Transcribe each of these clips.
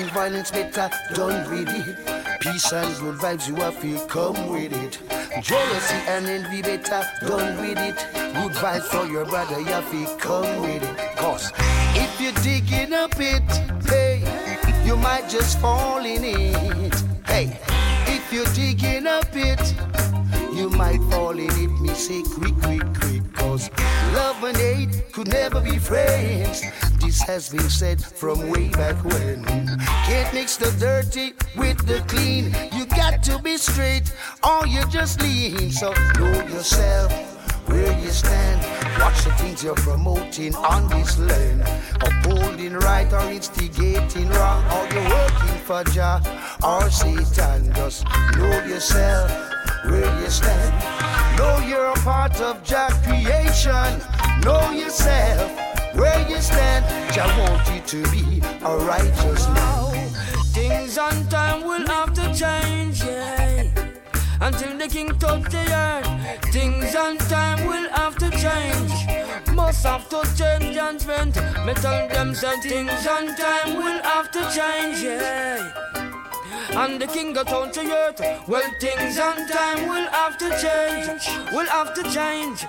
violence better done with it. Peace and good vibes, you have to come with it. Jealousy and envy better done with it. Good vibes for your brother, you have to come with it. Cause if you're digging a pit, hey, you might just fall in it. Hey, if you're digging a pit, you might fall in it. Me say quick, quick, love and hate could never be friends. This has been said from way back when. Can't mix the dirty with the clean. You got to be straight, or you just lean. So know yourself where you stand. Watch the things you're promoting on this land. Upholding right or instigating wrong. Or you're working for Jah or Satan. Just know yourself where you stand. Know you're a part of Jah creation. Know yourself where you stand. Jah want you to be a righteous man. Things on time will have to change, yeah. Until the king touch the earth, things on time will have to change. Must have to change judgment. Me tell them say things on time will have to change, yeah. And the king got on earth. Well, things on time will have to change. Will have to change.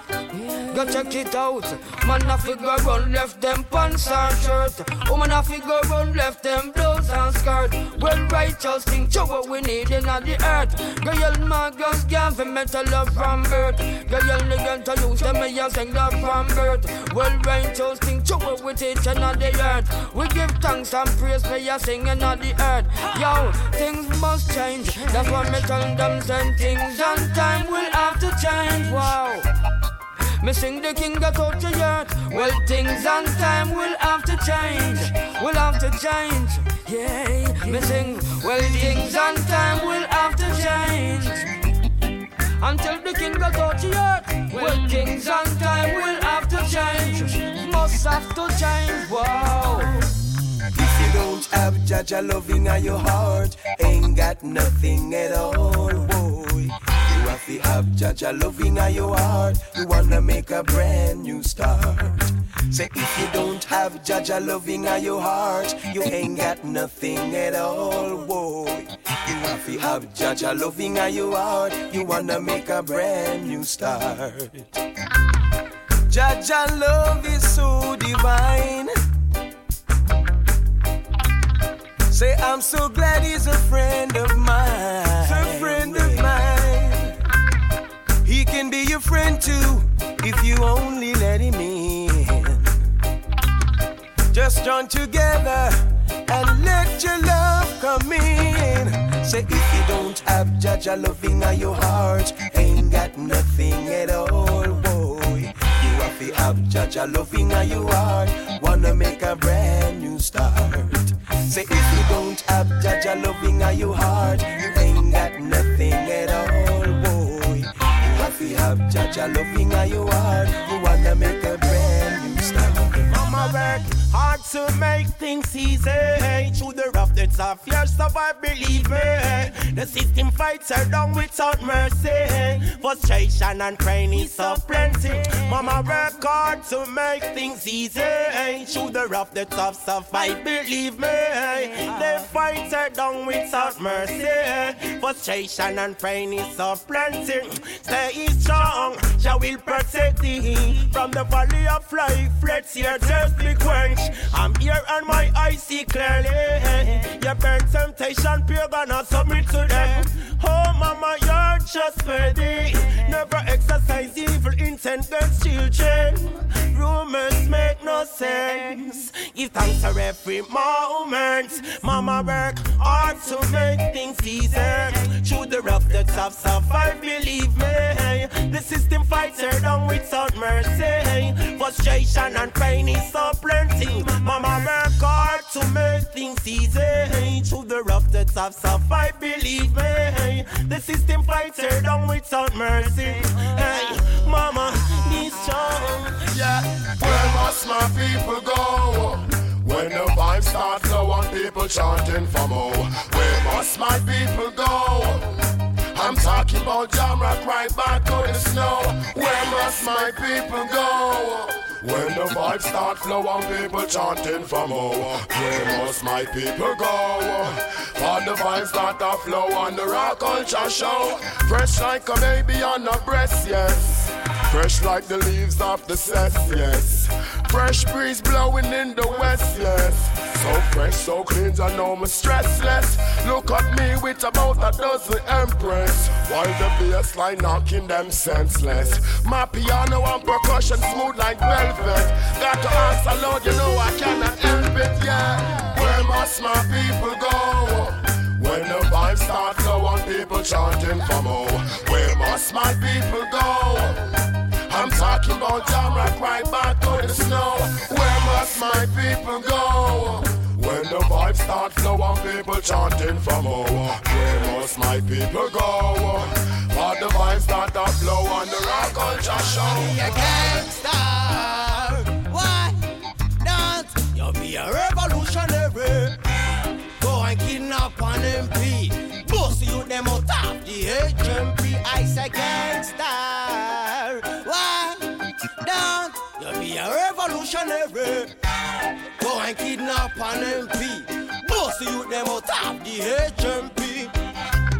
Go check it out. Man, I figure run left them pants and shirt. Woman, I figure run left them blouse and skirt. Well, righteous thing, show what we need in the earth. Girl, Marcus Garvey, mental love from birth. Girl, the to use them, and sing love from birth. Well, righteous thing, show what we teach in the earth. We give thanks and praise, me and sing in the earth. Yo, things must change. That's what me tell them, send things on time will have to change. Me sing the king got out the earth. Well, things on time will have to change. Will have to change. Yeah. Me sing, well, things on time will have to change. Until the king got out the earth. Well, things on time will have to change. Must have to change. Wow. If you don't have Jaja loving at your heart, ain't got nothing at all, boy. You have Jaja loving at your heart. You wanna make a brand new start. Say if you don't have Jaja loving at your heart, you ain't got nothing at all, boy. You have to have Jaja loving at your heart. You wanna make a brand new start. Jaja love is so divine. Say I'm so glad he's a friend of mine. Friend too if you only let him in. Just join together and let your love come in. Say if you don't have Jaja loving at your heart, ain't got nothing at all, boy. You have to have Jaja loving at your heart. Wanna make a brand new start. Say if you don't have Jaja loving at your heart, you ain't got nothing to have Jaja loving at your heart. You wanna to make things easy. Through the rough that's of your survive, believe me. The system fights are done without mercy. Frustration and pain is so plenty. Mama work hard to make things easy. Through the rough that's of survive, believe me. The fights are done without mercy. Frustration and pain is so plenty. Stay strong, Jah will protect thee from the valley of life. Let's hear just be quench. I'm here and my eyes see clearly. You burn temptation, pure gonna submit to them. Oh, mama, you're just ready. Never exercise evil intent against children. Rumors sense. Give thanks for every moment. Mama work hard to make things easier. Through the rough depths of survive, believe me. The system fights her down without mercy. Frustration and pain is so plenty. Mama work hard to make things easy. Through the rough depths of survive, believe me. The system fights her down without mercy. Hey, mama, be. Yeah, where must my people go? When the vibes start flowing, people chanting for more. Where must my people go? I'm talking about jam rock right back to the snow. Where must my people go? When the vibes start flowing, people chanting for more. Where must my people go? For the vibes start to flow on the rock culture show. Fresh like a baby on a breast, yes. Fresh like the leaves off the cess, yes. Fresh breeze blowing in the west, yes. So fresh, so clean, I know I'm stressless. Look at me with about a dozen empress. While the bass line knocking them senseless. My piano and percussion smooth like velvet. Got to answer, Lord, you know I cannot help it, yeah. Where must my people go? When the vibes start flowing, people chanting for more. Where must my people go? Talking about jam rock right back to the snow. Where must my people go? When the vibes start flowing, people chanting for more. Where must my people go? For the vibes start to flow on the rock culture show. Be a gangster. Why don't you be a revolutionary? Go and kidnap an MP. Boss you them out of the HMP. I say gangster you be a revolutionary. Go and kidnap an MP. Boss you them out of the HMP.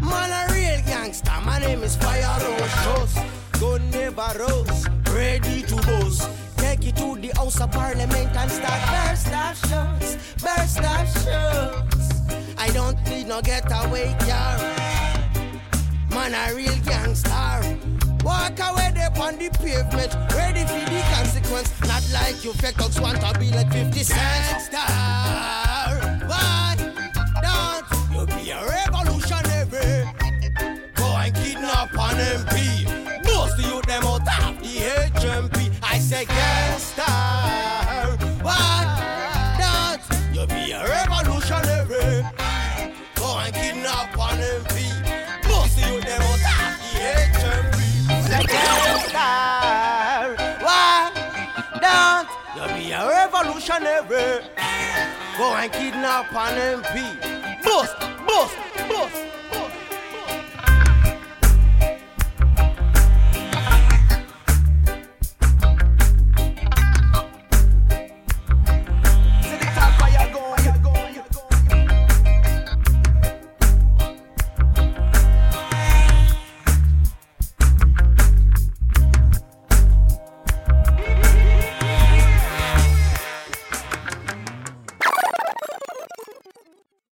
Man a real gangster, my name is Fire Rose. Gun never rose, ready to boast. Take it to the House of Parliament and start burst of shots, burst of shots. I don't need no getaway car. Man a real gangster. Walk away there on the pavement, ready for the consequence. Not like you fake dogs want to be like 50 Cent. Star, revolutionary? Go and kidnap an MP. Bust, bust, bust.